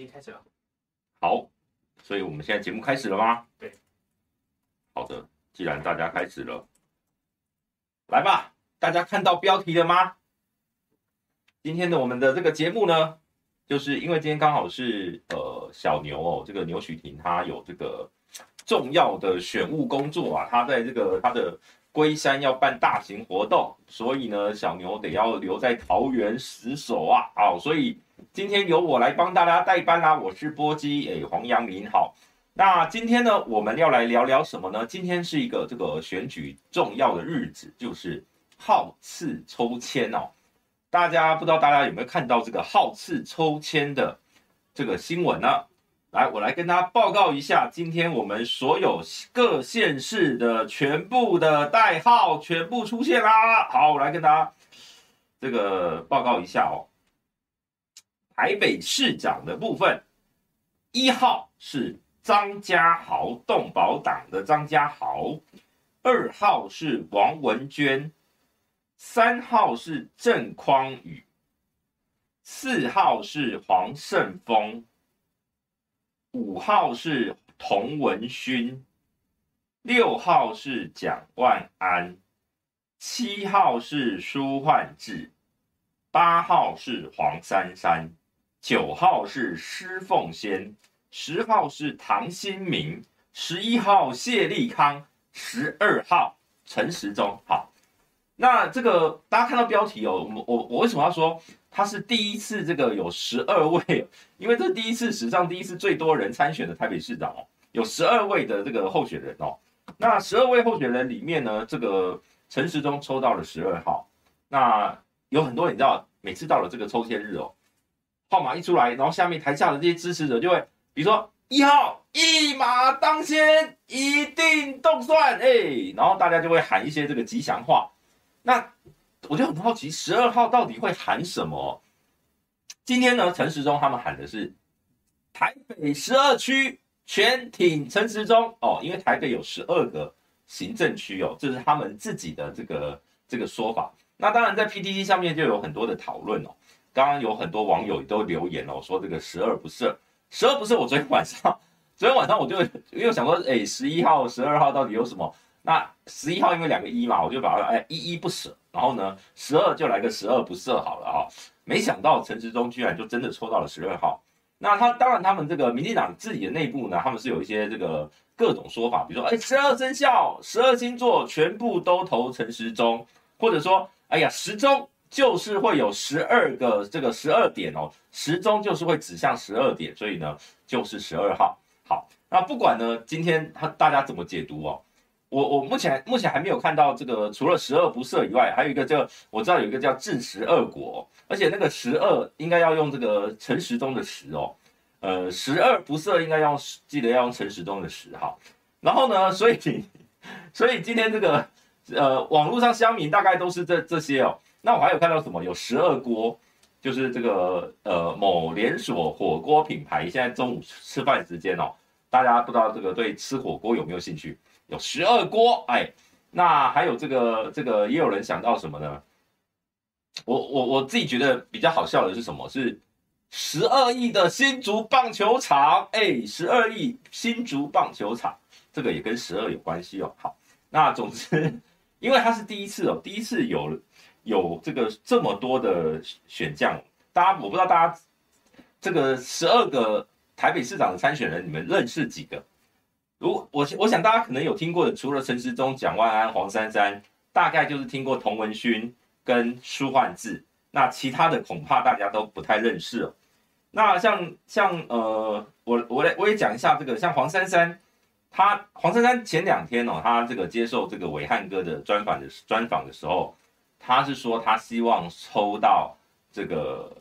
已经开始了。好，所以我们现在节目开始了吗？对。好的，既然大家开始了，来吧，大家看到标题了吗？今天的我们的这个节目呢，就是因为今天刚好是呃小牛哦，这个牛许婷他有这个重要的选务工作啊，他在这个他的。龟山要办大型活动，所以呢，小牛得要留在桃园死守啊！好，所以今天由我来帮大家代班啦。我是波基，哎，黄阳明。好，那今天呢，我们要来聊聊什么呢？今天是一个这个选举重要的日子，就是号次抽签哦。大家不知道大家有没有看到这个号次抽签的这个新闻呢？来，我来跟大家报告一下，今天我们所有各县市的全部的代号全部出现啦。好，我来跟大家这个报告一下哦。台北市长的部分，一号是张家豪，动保党的张家豪；二号是王文娟；三号是郑匡宇；四号是黄胜峰。五号是童文勋，六号是蒋万安，七号是舒焕智，八号是黄珊珊，九号是施凤仙，十号是唐新明，十一号谢立康，十二号陈时中。好，那这个大家看到标题哦，我我我为什么要说？他是第一次这个有十二位，因为这第一次史上第一次最多人参选的台北市长哦，有十二位的这个候选人哦。那十二位候选人里面呢，这个陈时中抽到了十二号。那有很多你知道，每次到了这个抽签日哦，号码一出来，然后下面台下的这些支持者就会，比如说一号一马当先，一定动算哎，然后大家就会喊一些这个吉祥话。那我就很好奇，十二号到底会喊什么？今天呢，陈时中他们喊的是台北十二区全挺陈时中哦，因为台北有十二个行政区哦，这是他们自己的这个这个说法。那当然在 PTT 上面就有很多的讨论哦，刚刚有很多网友都留言哦，说这个十二不赦十二不赦。我昨天晚上，昨天晚上我就又想说，哎，十一号、十二号到底有什么？那十一号因为两个一嘛，我就把它哎依依不舍。然后呢，十二就来个十二不赦好了啊、哦！没想到陈时中居然就真的抽到了十二号。那他当然，他们这个民进党自己的内部呢，他们是有一些这个各种说法，比如说，哎，十二生肖、十二星座全部都投陈时中，或者说，哎呀，时钟就是会有十二个这个十二点哦，时钟就是会指向十二点，所以呢，就是十二号。好，那不管呢，今天他大家怎么解读哦？我我目前目前还没有看到这个，除了十二不赦以外，还有一个叫我知道有一个叫治十恶果，而且那个十恶应该要用这个陈时中的时哦，呃，十恶不赦应该要记得要用陈时中的时哈。然后呢，所以 所以今天这个呃网络上乡民大概都是这这些哦。那我还有看到什么？有十二锅，就是这个呃某连锁火锅品牌，现在中午吃饭时间哦，大家不知道这个对吃火锅有没有兴趣？有十二锅，哎，那还有这个这个，也有人想到什么呢？我我我自己觉得比较好笑的是什么？是十二亿的新竹棒球场，哎，十二亿新竹棒球场，这个也跟十二有关系哦。好，那总之，因为它是第一次哦，第一次有有这个这么多的选将，大家我不知道大家这个十二个台北市长的参选人，你们认识几个？如我我想大家可能有听过的，除了陈时中、蒋万安、黄珊珊，大概就是听过童文勋跟舒焕智，那其他的恐怕大家都不太认识哦。那像像呃，我我来我也讲一下这个，像黄珊珊，她黄珊珊前两天哦，她这个接受这个伟汉哥的专访的专访的时候，他是说他希望抽到这个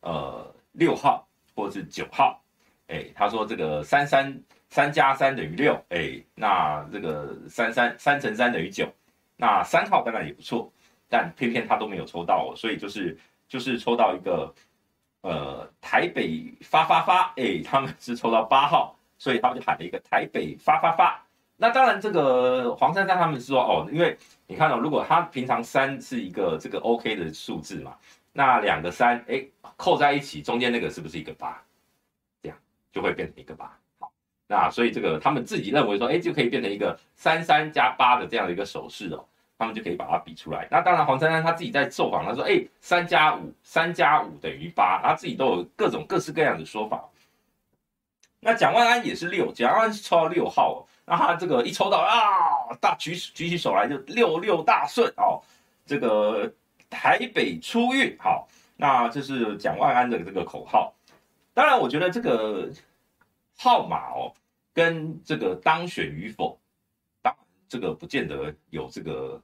呃六号或是九号，哎，他说这个三三。三加三等于六，哎，那这个三三三乘三等于九，那三号当然也不错，但偏偏他都没有抽到哦，所以就是就是抽到一个，呃，台北发发发，哎，他们是抽到八号，所以他们就喊了一个台北发发发。那当然这个黄珊珊他们是说哦，因为你看到、哦、如果他平常三是一个这个 OK 的数字嘛，那两个三，哎，扣在一起中间那个是不是一个八？这样就会变成一个八。好，那所以这个他们自己认为说，哎，就可以变成一个三三加八的这样的一个手势哦，他们就可以把它比出来。那当然，黄珊珊他自己在受访，他说，哎，三加五，三加五等于八，他自己都有各种各式各样的说法。那蒋万安也是六，蒋万安是抽到六号哦，那他这个一抽到啊，大举举起手来就六六大顺哦，这个台北出运好。那这是蒋万安的这个口号，当然，我觉得这个号码哦，跟这个当选与否，当这个不见得有这个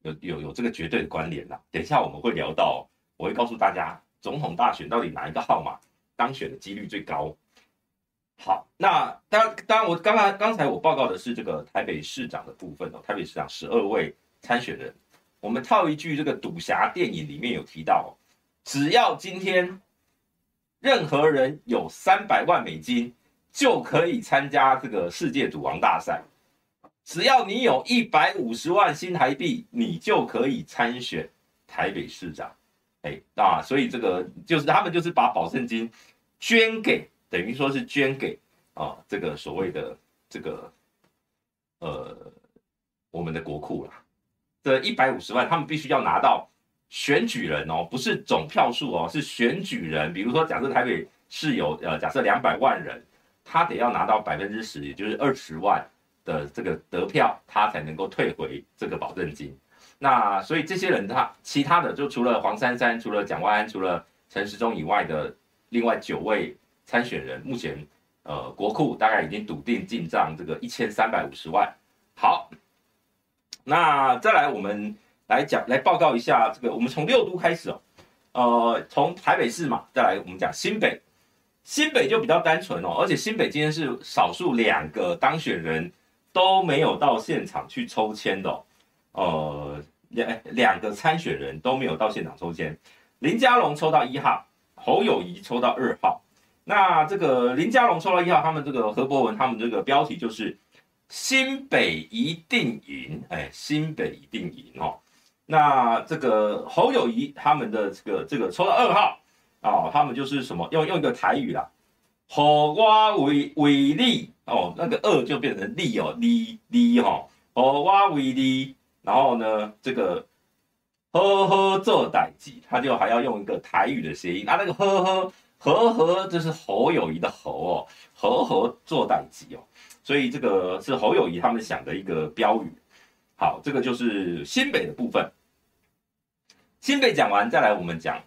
有有有这个绝对的关联啦。等一下我们会聊到，我会告诉大家，总统大选到底哪一个号码当选的几率最高。好，那当当然，我刚才刚才我报告的是这个台北市长的部分哦，台北市长十二位参选人，我们套一句这个赌侠电影里面有提到。只要今天任何人有三百万美金，就可以参加这个世界赌王大赛。只要你有一百五十万新台币，你就可以参选台北市长。哎，啊，所以这个就是他们就是把保证金捐给，等于说是捐给啊这个所谓的这个呃我们的国库了。这一百五十万，他们必须要拿到。选举人哦，不是总票数哦，是选举人。比如说，假设台北市有呃，假设两百万人，他得要拿到百分之十，也就是二十万的这个得票，他才能够退回这个保证金。那所以这些人他其他的就除了黄珊珊、除了蒋万安、除了陈时中以外的另外九位参选人，目前呃国库大概已经笃定进账这个一千三百五十万。好，那再来我们。来讲，来报告一下这个。我们从六都开始哦，呃，从台北市嘛，再来我们讲新北。新北就比较单纯哦，而且新北今天是少数两个当选人都没有到现场去抽签的哦。呃，两两个参选人都没有到现场抽签。林佳龙抽到一号，侯友谊抽到二号。那这个林佳龙抽到一号，他们这个何博文他们这个标题就是新北一定赢，哎，新北一定赢哦。那这个侯友宜他们的这个这个抽到二号、哦，他们就是什么用用一个台语啦，侯我为为利哦，那个二就变成利哦，利利哈，侯我为利，然后呢这个呵呵做代志，他就还要用一个台语的谐音，啊那个呵呵和和就是侯友宜的侯哦，呵呵做代志哦，所以这个是侯友宜他们想的一个标语。好，这个就是新北的部分。新北讲完，再来我们讲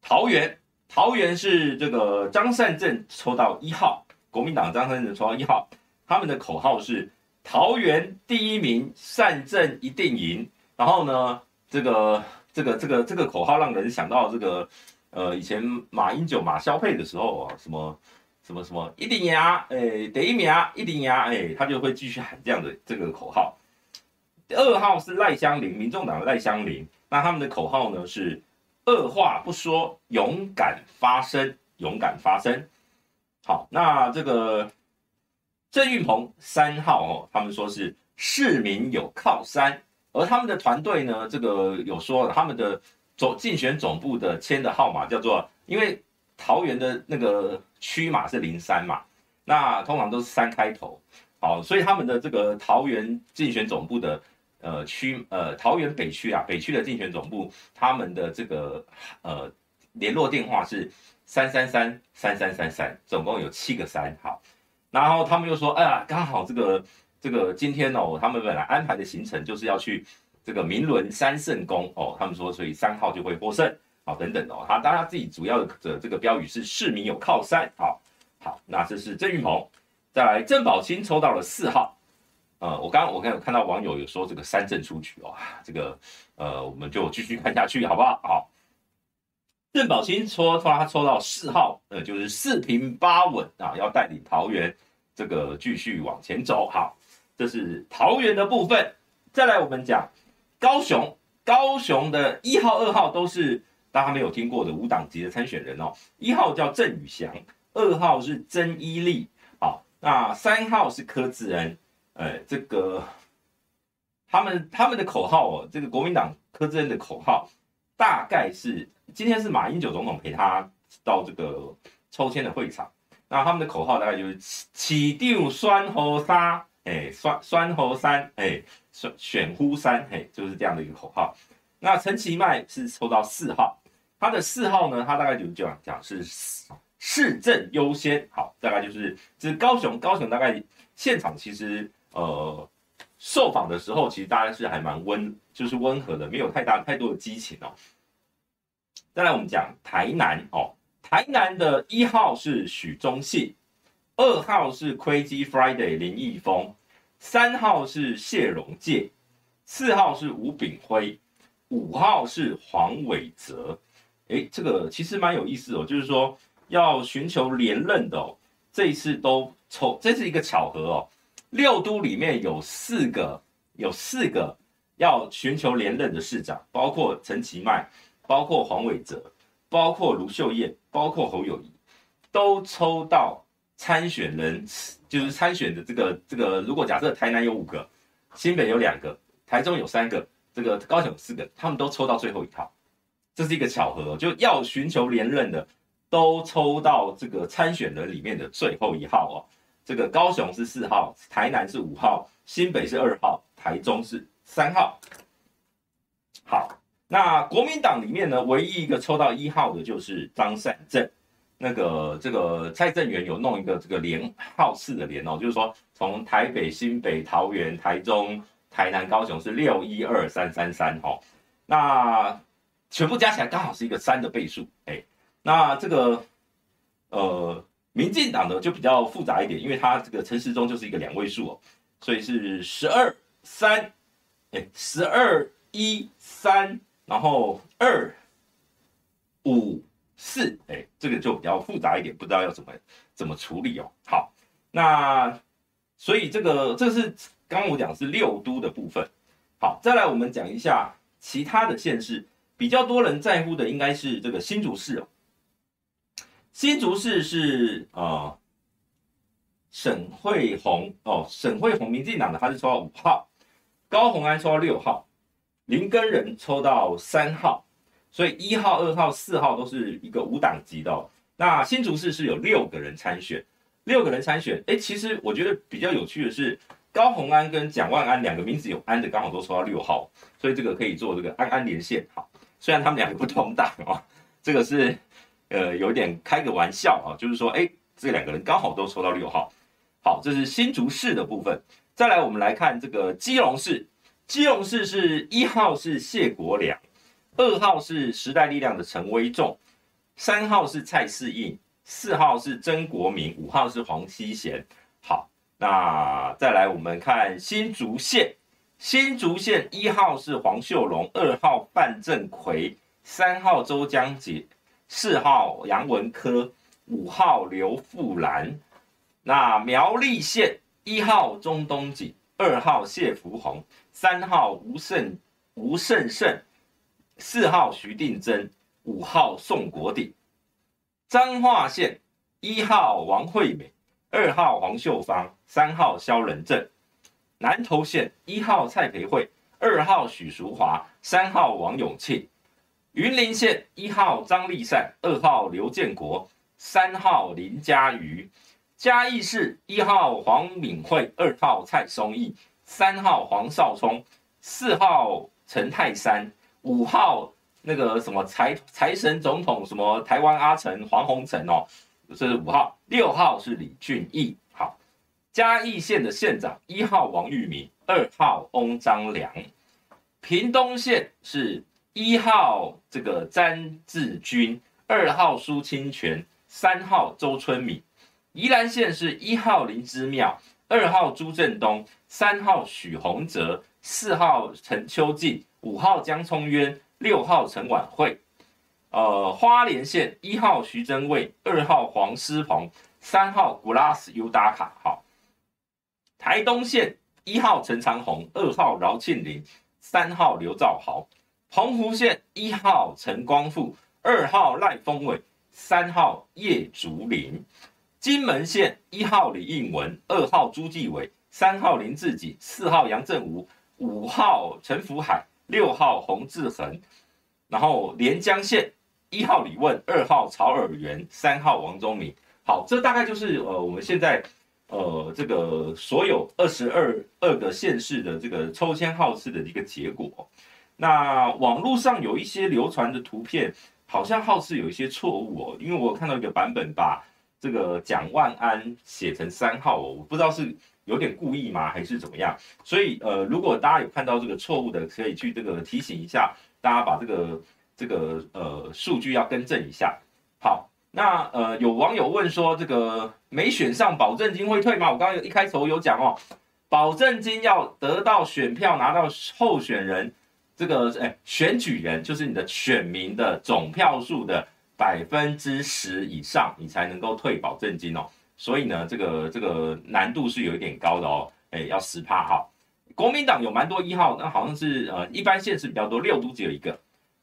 桃园。桃园是这个张善政抽到一号，国民党张善政抽到一号。他们的口号是“桃园第一名，善政一定赢”。然后呢，这个这个这个这个口号让人想到这个呃，以前马英九马萧配的时候啊，什么什么什么一定赢，哎，得一名一定赢，哎，他就会继续喊这样的这个口号。二号是赖香林，民众党的赖香林，那他们的口号呢是二话不说，勇敢发声，勇敢发声。好，那这个郑运鹏三号哦，他们说是市民有靠山，而他们的团队呢，这个有说他们的总竞选总部的签的号码叫做，因为桃园的那个区码是零三嘛，那通常都是三开头，好，所以他们的这个桃园竞选总部的。呃，区呃，桃园北区啊，北区的竞选总部，他们的这个呃联络电话是三三三三三三三，总共有七个三，好，然后他们又说，哎呀，刚好这个这个今天哦，他们本来安排的行程就是要去这个明伦三圣宫哦，他们说所以三号就会获胜，好，等等哦，他当然自己主要的这个标语是市民有靠山，好，好，那这是郑玉鹏，再来郑宝清抽到了四号。呃，我刚刚我刚有看到网友有说这个三振出局哦，这个呃，我们就继续看下去好不好？好，郑宝清说他抽到四号，呃，就是四平八稳啊，要带领桃园这个继续往前走。好，这是桃园的部分。再来我们讲高雄，高雄的一号、二号都是大家没有听过的无党籍的参选人哦。一号叫郑宇翔，二号是曾伊利，好，那三号是柯志恩。哎，这个他们他们的口号哦，这个国民党柯志恩的口号大概是今天是马英九总统陪他到这个抽签的会场，那他们的口号大概就是“起起定栓猴沙”，哎，栓栓猴三，哎，选选呼三，嘿，就是这样的一个口号。那陈其迈是抽到四号，他的四号呢，他大概就这样讲是市政优先。好，大概就是这高雄，高雄大概现场其实呃受访的时候，其实大家是还蛮温，就是温和的，没有太大太多的激情哦。再来我们讲台南哦。台南的一号是许忠信，二号是 Crazy Friday 林义峰，三号是谢荣介，四号是吴炳辉，五号是黄伟哲。诶，这个其实蛮有意思哦，就是说要寻求连任的哦，这一次都抽，这是一个巧合哦。六都里面有四个，有四个要寻求连任的市长，包括陈其迈，包括黄伟哲。包括卢秀燕，包括侯友宜，都抽到参选人，就是参选的这个这个。如果假设台南有五个，新北有两个，台中有三个，这个高雄有四个，他们都抽到最后一套，这是一个巧合，就要寻求连任的都抽到这个参选人里面的最后一号哦。这个高雄是四号，台南是五号，新北是二号，台中是三号。好。那国民党里面呢，唯一一个抽到一号的就是张善政，那个这个蔡正元有弄一个这个连号式的连哦，就是说从台北、新北、桃园、台中、台南、高雄是六一二三三三哈，那全部加起来刚好是一个三的倍数，哎，那这个呃，民进党的就比较复杂一点，因为它这个陈时中就是一个两位数哦，所以是十二三，哎，十二一三。然后二五四，哎，这个就比较复杂一点，不知道要怎么怎么处理哦。好，那所以这个这是刚刚我讲是六都的部分。好，再来我们讲一下其他的县市，比较多人在乎的应该是这个新竹市哦。新竹市是呃沈慧虹哦，沈慧虹民进党的，他是抽到五号，高虹安抽到六号。林根仁抽到三号，所以一号、二号、四号都是一个无党籍的哦。那新竹市是有六个人参选，六个人参选。哎，其实我觉得比较有趣的是，高虹安跟蒋万安两个名字有安的，刚好都抽到六号，所以这个可以做这个安安连线。好，虽然他们两个不同党哦，这个是呃有点开个玩笑啊，就是说，哎，这两个人刚好都抽到六号。好，这是新竹市的部分。再来，我们来看这个基隆市。基隆市是一号是谢国梁，二号是时代力量的陈威仲，三号是蔡适应，四号是曾国明，五号是黄希贤。好，那再来我们看新竹县，新竹县一号是黄秀龙，二号范正奎，三号周江杰，四号杨文科，五号刘富兰。那苗栗县一号钟东锦，二号谢福弘。三号吴胜吴胜胜，四号徐定珍，五号宋国鼎。彰化县一号王惠美，二号黄秀芳，三号萧仁正。南投县一号蔡培慧，二号许淑华，三号王永庆。云林县一号张丽善，二号刘建国，三号林佳瑜。嘉义市一号黄敏惠，二号蔡松义。三号黄少聪，四号陈泰山，五号那个什么财财神总统什么台湾阿成黄宏成哦，这是五号，六号是李俊毅。好，嘉义县的县长一号王玉明，二号翁章良。屏东县是一号这个詹志军，二号苏清泉，三号周春敏。宜兰县是一号林之妙。二号朱振东，三号许宏哲，四号陈秋静，五号江聪渊，六号陈婉慧。呃，花莲县一号徐真卫，二号黄思鹏，三号古拉斯尤达卡。好，台东县一号陈长红，二号饶庆林，三号刘兆豪。澎湖县一号陈光富，二号赖峰伟，三号叶竹林。金门县一号李应文，二号朱继伟，三号林志己，四号杨振武，五号陈福海，六号洪志恒。然后连江县一号李问，二号曹尔元，三号王宗明。好，这大概就是呃我们现在呃这个所有二十二二个县市的这个抽签号次的一个结果。那网络上有一些流传的图片，好像号次有一些错误哦，因为我看到一个版本把这个蒋万安写成三号哦，我不知道是有点故意吗，还是怎么样？所以呃，如果大家有看到这个错误的，可以去这个提醒一下大家，把这个这个呃数据要更正一下。好，那呃有网友问说，这个没选上保证金会退吗？我刚刚一开头有讲哦，保证金要得到选票，拿到候选人。这个哎，选举人就是你的选民的总票数的百分之十以上，你才能够退保证金哦。所以呢，这个这个难度是有一点高的哦。哎，要十趴哈。国民党有蛮多一号，那好像是呃，一般县市比较多，六都只有一个。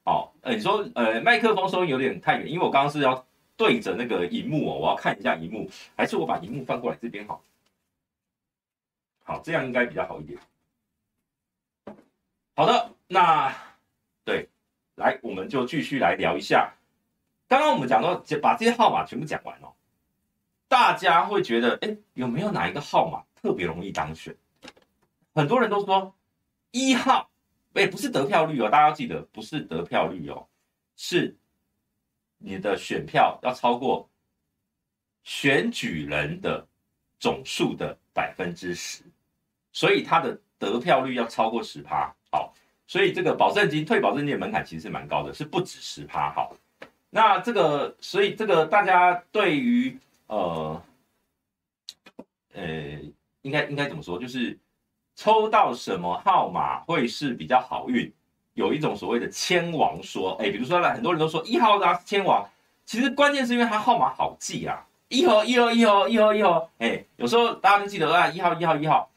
哦，呃，你说呃，麦克风收音有点太远，因为我刚刚是要对着那个荧幕哦，我要看一下荧幕，还是我把荧幕翻过来这边好？好，这样应该比较好一点。好的。那对，来，我们就继续来聊一下。刚刚我们讲到，把这些号码全部讲完了，大家会觉得，哎，有没有哪一个号码特别容易当选？很多人都说一号，哎，不是得票率哦，大家要记得，不是得票率哦，是你的选票要超过选举人的总数的百分之十，所以他的得票率要超过十趴。好。所以这个保证金退保证金的门槛其实是蛮高的，是不止十趴。好，那这个，所以这个大家对于呃呃，应该应该怎么说？就是抽到什么号码会是比较好运？有一种所谓的千王说，哎，比如说呢，很多人都说一号的千王，其实关键是因为它号码好记啊，一号一号一号一号一号，哎，有时候大家都记得啊，一号一号一号。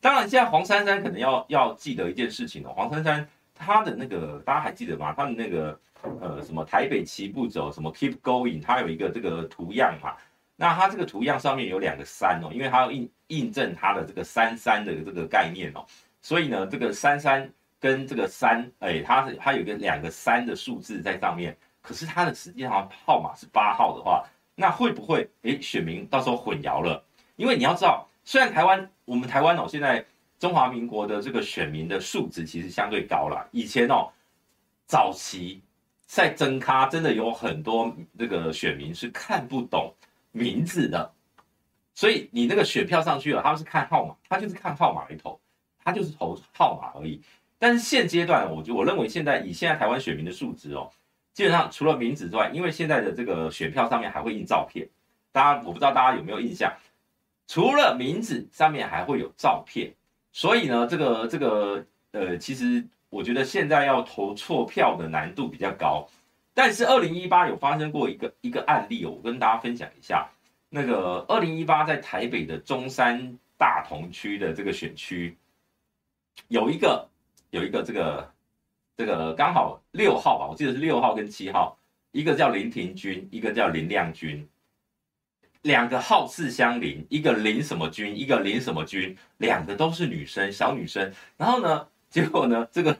当然，现在黄珊珊可能要要记得一件事情哦。黄珊珊她的那个大家还记得吗？她的那个呃什么台北齐步走，什么 Keep Going，她有一个这个图样嘛。那它这个图样上面有两个三哦，因为它要印印证它的这个三三的这个概念哦。所以呢，这个三三跟这个三，哎，它它有一个两个三的数字在上面。可是它的实际上号码是八号的话，那会不会哎选民到时候混淆了？因为你要知道。虽然台湾，我们台湾哦，现在中华民国的这个选民的数值其实相对高了。以前哦，早期在增咖，真的有很多这个选民是看不懂名字的，所以你那个选票上去了，他们是看号码，他就是看号码来投，他就是投号码而已。但是现阶段，我就我认为现在以现在台湾选民的素质哦，基本上除了名字之外，因为现在的这个选票上面还会印照片，大家我不知道大家有没有印象。除了名字上面还会有照片，所以呢，这个这个呃，其实我觉得现在要投错票的难度比较高。但是二零一八有发生过一个一个案例哦，我跟大家分享一下。那个二零一八在台北的中山大同区的这个选区，有一个有一个这个这个刚好六号吧，我记得是六号跟七号，一个叫林庭君，一个叫林亮君。两个号次相邻，一个林什么君，一个林什么君，两个都是女生，小女生。然后呢，结果呢，这个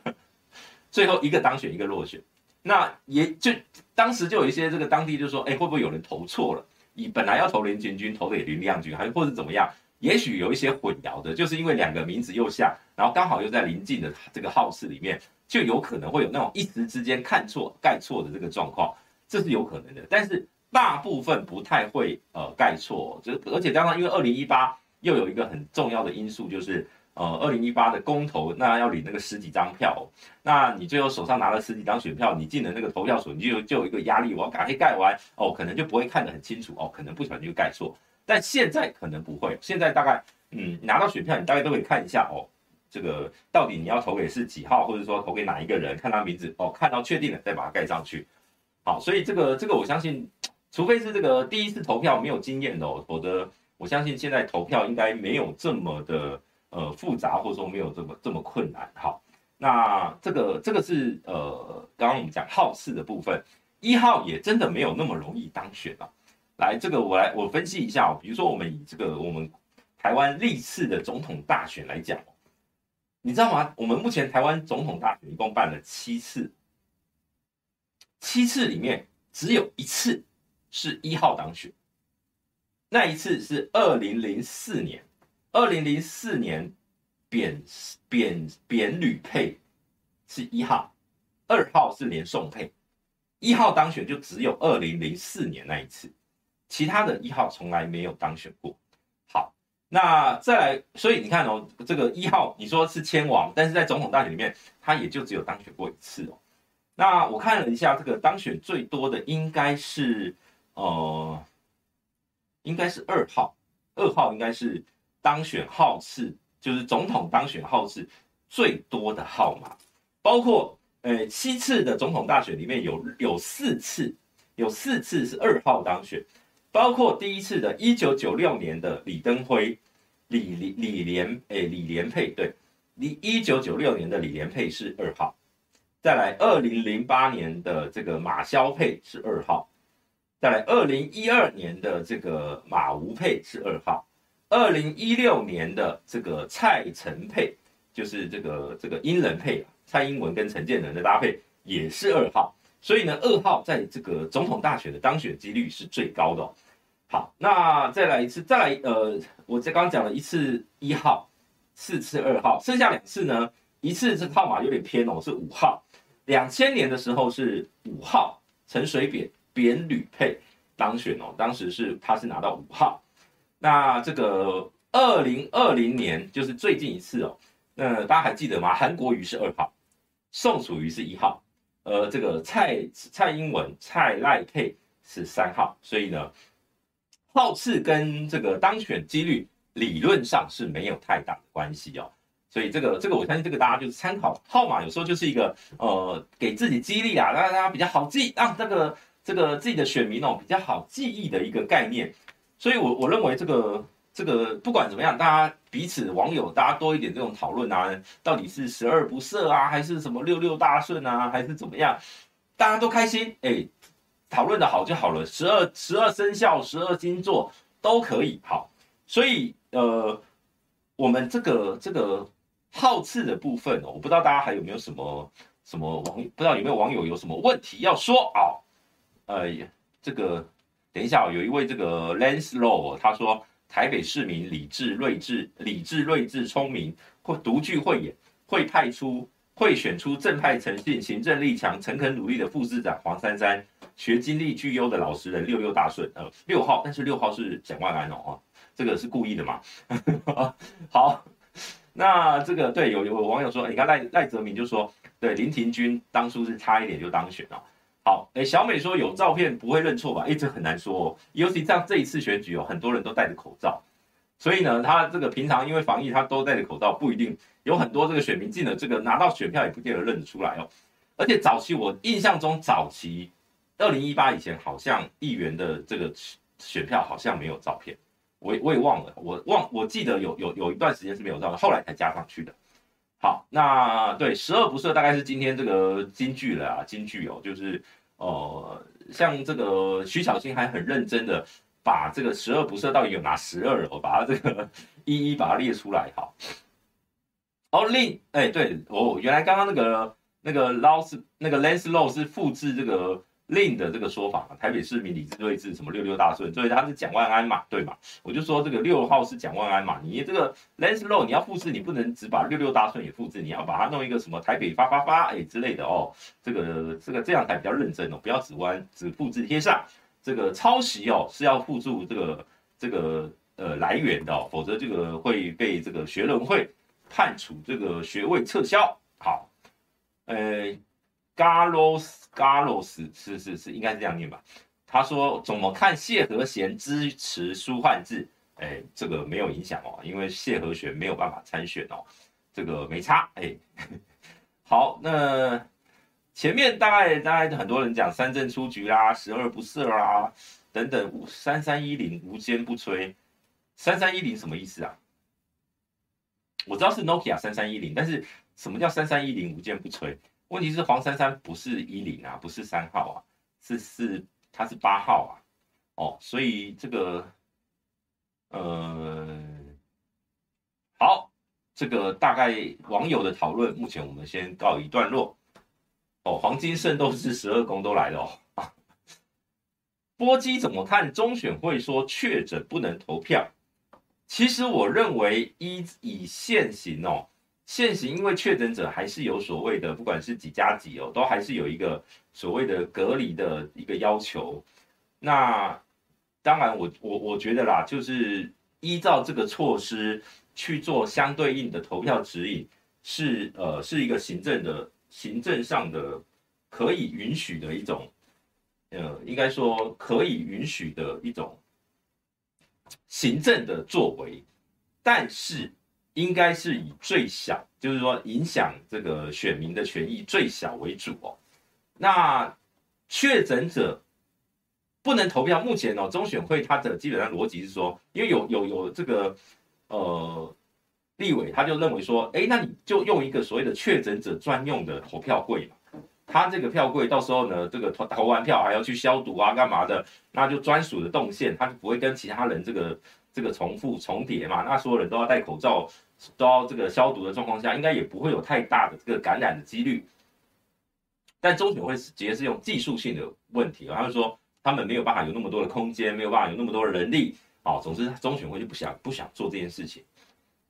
最后一个当选，一个落选。那也就当时就有一些这个当地就说，哎，会不会有人投错了？你本来要投林群君，投给林亮君，还或者怎么样？也许有一些混淆的，就是因为两个名字又像，然后刚好又在临近的这个号次里面，就有可能会有那种一时之间看错、盖错的这个状况，这是有可能的。但是。大部分不太会呃盖错，就是而且加上因为二零一八又有一个很重要的因素，就是呃二零一八的公投，那要领那个十几张票，那你最后手上拿了十几张选票，你进了那个投票所，你就就有一个压力，我要赶快盖完。哦，可能就不会看得很清楚哦，可能不小心就盖错，但现在可能不会，现在大概嗯拿到选票，你大概都可以看一下哦，这个到底你要投给是几号，或者说投给哪一个人，看他名字哦，看到确定了再把它盖上去，好，所以这个这个我相信。除非是这个第一次投票没有经验的哦，否则我相信现在投票应该没有这么的呃复杂，或者说没有这么这么困难。好，那这个这个是呃刚刚我们讲号次的部分，一号也真的没有那么容易当选啊。来，这个我来我分析一下哦，比如说我们以这个我们台湾历次的总统大选来讲，你知道吗？我们目前台湾总统大选一共办了七次，七次里面只有一次。是一号当选，那一次是二零零四年，二零零四年扁扁扁铝配是一号，二号是连宋配，一号当选就只有二零零四年那一次，其他的一号从来没有当选过。好，那再来，所以你看哦，这个一号你说是签王，但是在总统大选里面，他也就只有当选过一次哦。那我看了一下，这个当选最多的应该是呃，应该是二号，二号应该是当选号次，就是总统当选号次最多的号码，包括呃七次的总统大选里面有有四次，有四次是二号当选，包括第一次的一九九六年的李登辉，李李李连哎李连配对，李一九九六年的李连配是二号。再来，二零零八年的这个马萧佩是二号；再来，二零一二年的这个马吴佩是二号；二零一六年的这个蔡陈配，就是这个这个英人配，蔡英文跟陈建仁的搭配也是二号。所以呢，二号在这个总统大选的当选几率是最高的哦。好，那再来一次，再来，呃，我这刚讲了一次一号，四次二号，剩下两次呢，一次这个号码有点偏哦，是五号。两千年的时候是五号陈水扁扁铝配当选哦，当时是他是拿到五号。那这个二零二零年就是最近一次哦，那大家还记得吗？韩国瑜是二号，宋楚瑜是一号，呃，这个蔡蔡英文蔡赖佩是三号，所以呢，号次跟这个当选几率理论上是没有太大的关系哦。所以这个这个我相信这个大家就是参考号码，有时候就是一个呃给自己激励啊，让大家比较好记，让这个这个自己的选民哦比较好记忆的一个概念。所以我我认为这个这个不管怎么样，大家彼此网友大家多一点这种讨论啊，到底是十二不赦啊，还是什么六六大顺啊，还是怎么样，大家都开心哎，讨论的好就好了。十二十二生肖、十二星座都可以好。所以呃，我们这个这个。好次的部分哦，我不知道大家还有没有什么什么网，不知道有没有网友有什么问题要说啊？呃，这个等一下，有一位这个 Lance Low，他说台北市民理智睿智、理智睿智、聪明，会独具慧眼，会派出会选出正派诚信、行政力强、诚恳努力的副市长黄珊珊，学经历巨优的老实人六六大顺。呃，六号，但是六号是蒋万安哦，这个是故意的嘛？好。那这个对，有有网友说，你看赖赖泽明就说，对林廷君当初是差一点就当选了。好，哎，小美说有照片不会认错吧？哎，这很难说哦，尤其像这一次选举哦，很多人都戴着口罩，所以呢，他这个平常因为防疫他都戴着口罩，不一定有很多这个选民进了这个拿到选票也不见得认得出来哦。而且早期我印象中早期二零一八以前好像议员的这个选票好像没有照片。我我也忘了，我忘我记得有有有一段时间是没有照的，后来才加上去的。好，那对十恶不赦大概是今天这个金句了啊，金句哦，就是呃，像这个徐小新还很认真的把这个十恶不赦到底有哪十二，我把它这个 一一把它列出来。好，哦，另哎对哦，原来刚刚那个那个 Low 那个 Lance Low 是复制这个。另的这个说法，台北市民理智睿智，什么六六大顺，所以他是蒋万安嘛，对嘛？我就说这个六号是蒋万安嘛，你这个 Lance Low 你要复制，你不能只把六六大顺也复制，你要把它弄一个什么台北发发发哎之类的哦，这个这个这样才比较认真哦，不要只弯只复制贴上，这个抄袭哦是要附注这个这个呃来源的哦，否则这个会被这个学伦会判处这个学位撤销。好，呃。Carlos，Carlos 是是是，应该是这样念吧？他说怎么看谢和弦支持舒汉智？哎，这个没有影响哦，因为谢和弦没有办法参选哦，这个没差。哎，好，那前面大概大概很多人讲三振出局啦，十二不赦啦等等，三三一零无坚不摧，三三一零什么意思啊？我知道是 Nokia 三三一零，但是什么叫三三一零无坚不摧？问题是黄珊珊不是一零啊，不是三号啊，是是他是八号啊，哦，所以这个，呃，好，这个大概网友的讨论，目前我们先告一段落。哦，黄金圣斗士十二宫都来了哦。波基怎么看中选会说确诊不能投票？其实我认为依以现行哦，现行因为确诊者还是有所谓的，不管是几加几哦，都还是有一个所谓的隔离的一个要求。那当然我，我我觉得啦，就是依照这个措施去做相对应的投票指引，是呃是一个行政的行政上的可以允许的一种，呃，应该说可以允许的一种。行政的作为，但是应该是以最小，就是说影响这个选民的权益最小为主哦。那确诊者不能投票，目前哦，中选会它的基本上逻辑是说，因为有有有这个呃立委，他就认为说，哎，那你就用一个所谓的确诊者专用的投票柜嘛。他这个票柜到时候呢，这个投投完票还要去消毒啊，干嘛的？那就专属的动线，他就不会跟其他人这个这个重复重叠嘛。那所有人都要戴口罩，到这个消毒的状况下，应该也不会有太大的这个感染的几率。但中选会直接是用技术性的问题，他们说他们没有办法有那么多的空间，没有办法有那么多的人力，哦，总之中选会就不想不想做这件事情。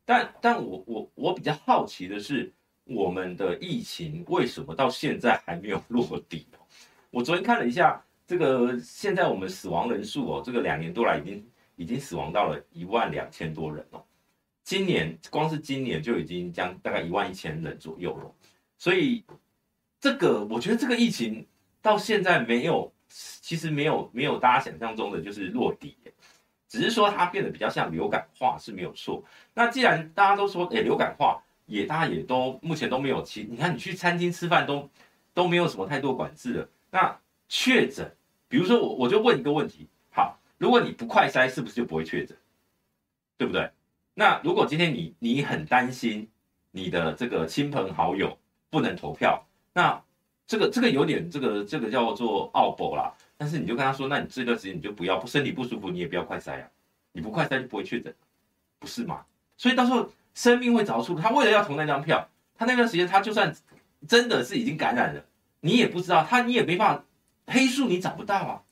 但但我我我比较好奇的是。我们的疫情为什么到现在还没有落底哦？我昨天看了一下，这个现在我们死亡人数哦，这个两年多来已经已经死亡到了一万两千多人哦。今年光是今年就已经将大概一万一千人左右了。所以这个我觉得这个疫情到现在没有，其实没有没有大家想象中的就是落底，只是说它变得比较像流感化是没有错。那既然大家都说诶流感化。也大家也都目前都没有其，你看你去餐厅吃饭都都没有什么太多管制了。那确诊，比如说我我就问一个问题，好，如果你不快筛，是不是就不会确诊？对不对？那如果今天你你很担心你的这个亲朋好友不能投票，那这个这个有点这个这个叫做奥博啦。但是你就跟他说，那你这段时间你就不要不身体不舒服，你也不要快筛啊，你不快筛就不会确诊，不是吗？所以到时候。生命会找出他为了要投那张票，他那段时间他就算真的是已经感染了，你也不知道，他你也没办法黑数你找不到啊。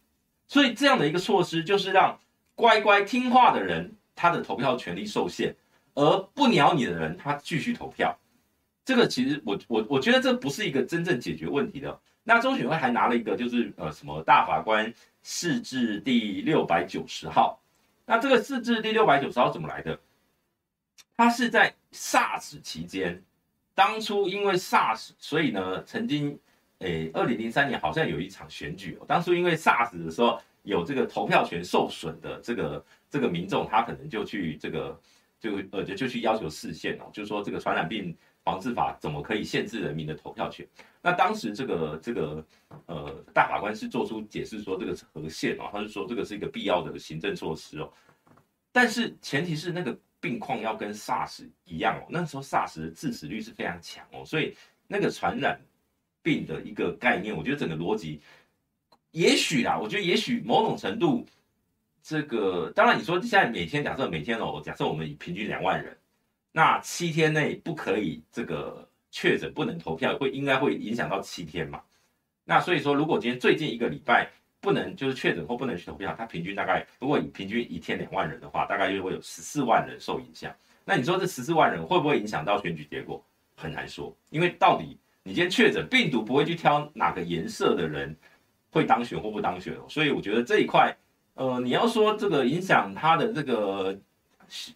所以这样的一个措施就是让乖乖听话的人他的投票权利受限，而不鸟你的人他继续投票。这个其实我我我觉得这不是一个真正解决问题的。那中选会还拿了一个就是呃什么大法官释字第六百九十号，那这个释字第六百九十号怎么来的？他是在 SARS 期间，当初因为 SARS，所以呢，曾经，诶，二零零三年好像有一场选举。当初因为 SARS 的时候，有这个投票权受损的这个这个民众，他可能就去这个就呃就就去要求释宪哦，就是说这个传染病防治法怎么可以限制人民的投票权？那当时这个这个呃大法官是做出解释说这个是合宪哦，他是说这个是一个必要的行政措施哦，但是前提是那个。病况要跟 SARS 一样哦，那时候 SARS 的致死率是非常强哦，所以那个传染病的一个概念，我觉得整个逻辑，也许啦，我觉得也许某种程度，这个当然你说现在每天假设每天哦，假设我们平均两万人，那七天内不可以这个确诊不能投票，会应该会影响到七天嘛？那所以说，如果今天最近一个礼拜。不能就是确诊或不能去投票，它平均大概，如果你平均一天两万人的话，大概就会有十四万人受影响。那你说这十四万人会不会影响到选举结果？很难说，因为到底你今天确诊病毒不会去挑哪个颜色的人会当选或不当选，所以我觉得这一块，呃，你要说这个影响他的这个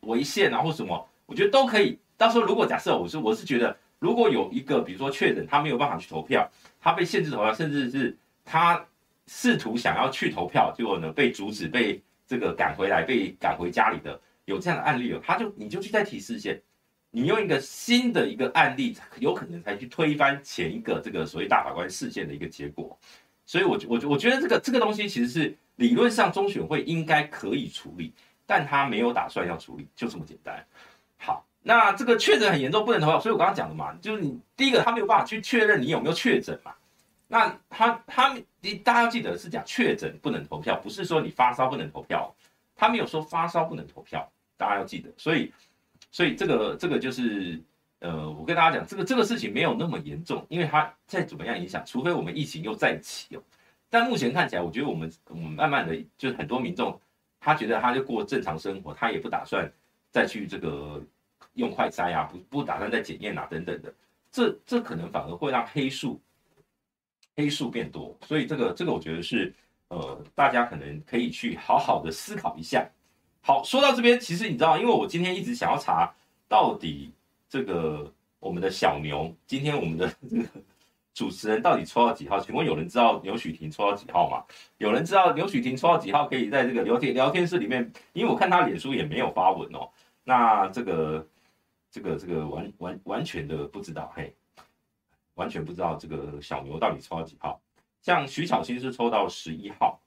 违宪啊或什么，我觉得都可以。到时候如果假设我是我是觉得，如果有一个比如说确诊他没有办法去投票，他被限制投票，甚至是他。试图想要去投票，结果呢被阻止，被这个赶回来，被赶回家里的有这样的案例哦，他就你就去再提释宪，你用一个新的一个案例，有可能才去推翻前一个这个所谓大法官事件的一个结果，所以我我我觉得这个这个东西其实是理论上中选会应该可以处理，但他没有打算要处理，就这么简单。好，那这个确诊很严重不能投票，所以我刚刚讲的嘛，就是你第一个他没有办法去确认你有没有确诊嘛。那他他你大家要记得是讲确诊不能投票，不是说你发烧不能投票，他没有说发烧不能投票，大家要记得。所以所以这个这个就是呃，我跟大家讲，这个这个事情没有那么严重，因为它再怎么样影响，除非我们疫情又再起哦，但目前看起来，我觉得我们我们慢慢的，就是很多民众他觉得他就过正常生活，他也不打算再去这个用快筛啊，不不打算再检验啊等等的，这这可能反而会让黑数黑数变多，所以这个这个我觉得是呃大家可能可以去好好的思考一下。好，说到这边，其实你知道，因为我今天一直想要查到底这个我们的小牛，今天我们的这个。主持人到底抽到几号？请问有人知道牛许婷抽到几号吗？有人知道牛许婷抽到几号？可以在这个聊天聊天室里面，因为我看他脸书也没有发文哦。那这个这个这个完完完全的不知道，嘿，完全不知道这个小牛到底抽到几号。像徐巧芯是抽到十一号，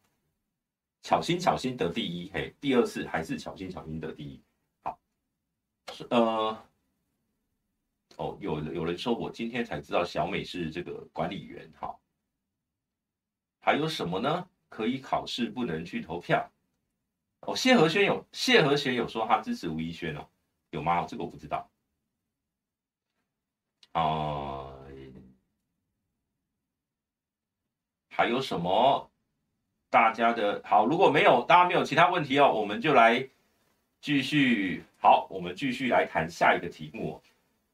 巧芯巧芯得第一，嘿，第二次还是巧芯巧芯得第一。好，是呃。哦，有有人说我今天才知道小美是这个管理员，哈。还有什么呢？可以考试不能去投票。哦，谢和弦有谢和弦有说他支持吴怡轩哦，有吗？这个我不知道。啊、还有什么？大家的好，如果没有大家没有其他问题哦，我们就来继续。好，我们继续来谈下一个题目。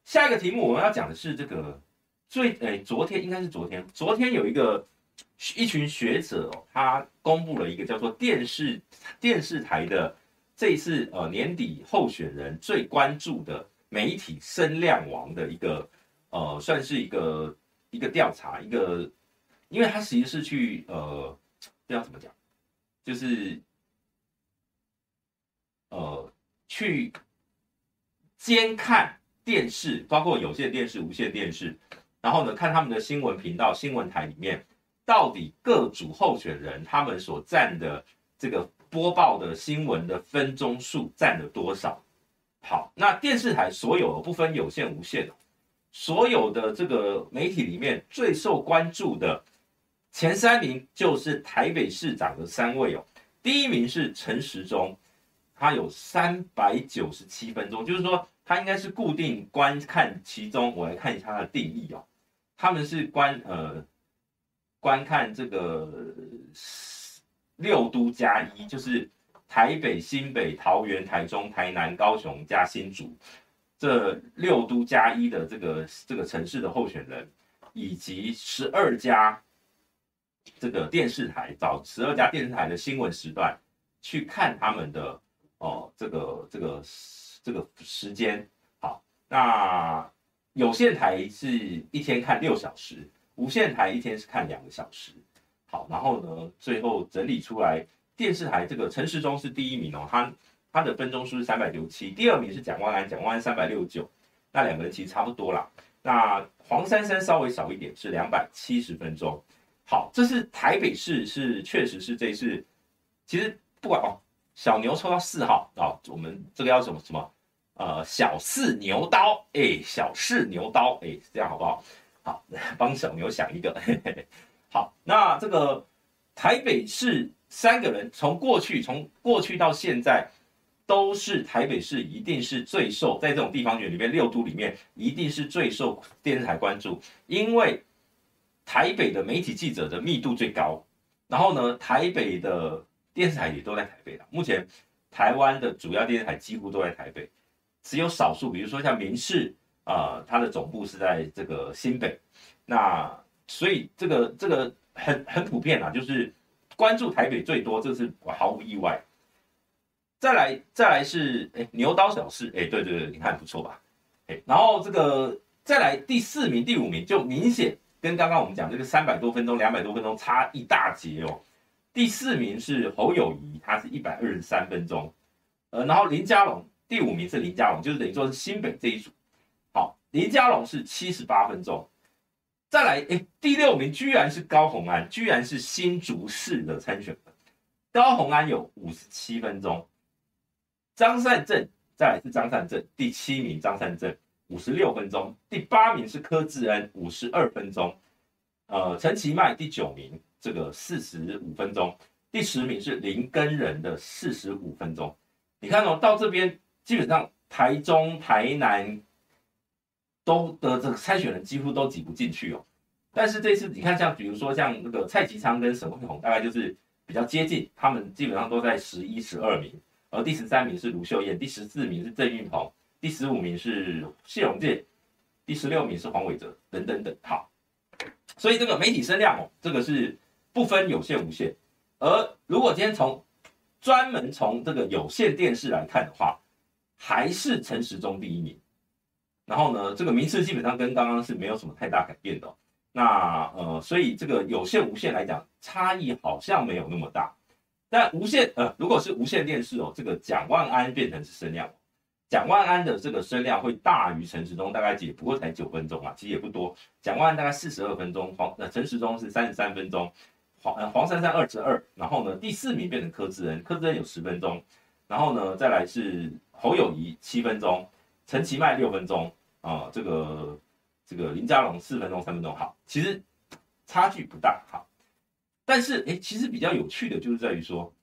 下一个题目我们要讲的是这个最诶，昨天应该是昨天，昨天有一个一群学者哦，他公布了一个叫做电视电视台的这一次呃年底候选人最关注的媒体声量王的一个呃算是一个一个调查一个，因为他其实是去呃不知道怎么讲，就是呃去监看。电视包括有线电视、无线电视，然后呢，看他们的新闻频道、新闻台里面，到底各组候选人他们所占的这个播报的新闻的分钟数占了多少？好，那电视台所有不分有线、无线，所有的这个媒体里面最受关注的前三名就是台北市长的三位哦，第一名是陈时中，他有三百九十七分钟，就是说。他应该是固定观看其中，我来看一下它的定义哦。他们是观呃观看这个六都加一，就是台北、新北、桃园、台中、台南、高雄加新竹这六都加一的这个这个城市的候选人，以及十二家这个电视台找十二家电视台的新闻时段去看他们的哦这个这个。这个时间好，那有线台是一天看六小时，无线台一天是看两个小时。好，然后呢，最后整理出来，电视台这个陈时中是第一名哦，他他的分钟数是三百六七，第二名是蒋万安，蒋万安三百六九，那两个人其实差不多啦。那黄珊珊稍微少一点，是两百七十分钟。好，这是台北市是确实是这一次，其实不管哦，小牛抽到四号啊、我们这个要什么什么？呃，小试牛刀，哎、小试牛刀，哎、这样好不好？好，帮小牛想一个，嘿嘿嘿。好，那这个台北市三个人，从过去从过去到现在，都是台北市一定是最受在这种地方选里面六都里面，一定是最受电视台关注，因为台北的媒体记者的密度最高，然后呢，台北的电视台也都在台北了。目前台湾的主要电视台几乎都在台北。只有少数，比如说像民视啊，它的总部是在这个新北，那所以这个这个很很普遍啊，就是关注台北最多，这是毫无意外。再来再来是哎牛刀小试，哎对对对，你看不错吧？哎，然后这个再来第四名、第五名就明显跟刚刚我们讲这个三百多分钟、两百多分钟差一大截哦。第四名是侯友宜，他是一百二十三分钟，呃，然后林佳龙。第五名是林佳龙，就是等于说是新北这一组。好，林佳龙是七十八分钟。再来，哎，第六名居然是高虹安，居然是新竹市的参选。高虹安有五十七分钟。张善政，再来是张善政，第七名张善政五十六分钟。第八名是柯志恩，五十二分钟。呃，陈其迈第九名，这个四十五分钟。第十名是林根仁的四十五分钟。你看哦，到这边。基本上台中、台南都的这个参选人几乎都挤不进去哦。但是这次你看，像比如说像那个蔡其昌跟沈慧虹，大概就是比较接近，他们基本上都在十一、十二名，而第十三名是卢秀燕，第十四名是郑运鹏，第十五名是谢龙介，第十六名是黄伟哲，等等等。好，所以这个媒体声量哦，这个是不分有线无线。而如果今天从专门从这个有线电视来看的话，还是陈时中第一名。然后呢，这个名次基本上跟刚刚是没有什么太大改变的。那呃，所以这个有线无线来讲，差异好像没有那么大。但无线呃，如果是无线电视哦，这个蒋万安变成是声量，蒋万安的这个声量会大于陈时中，大概也不过才九分钟啊，其实也不多。蒋万安大概四十二分钟，黄呃陈时中是三十三分钟，黄呃黄珊珊二十二。然后呢，第四名变成柯志恩，柯志恩有十分钟。然后呢，再来是侯友谊七分钟。陈其迈六分钟啊，这个这个林佳龙四分钟三分钟，好，其实差距不大，好，但是哎，其实比较有趣的就是在于说，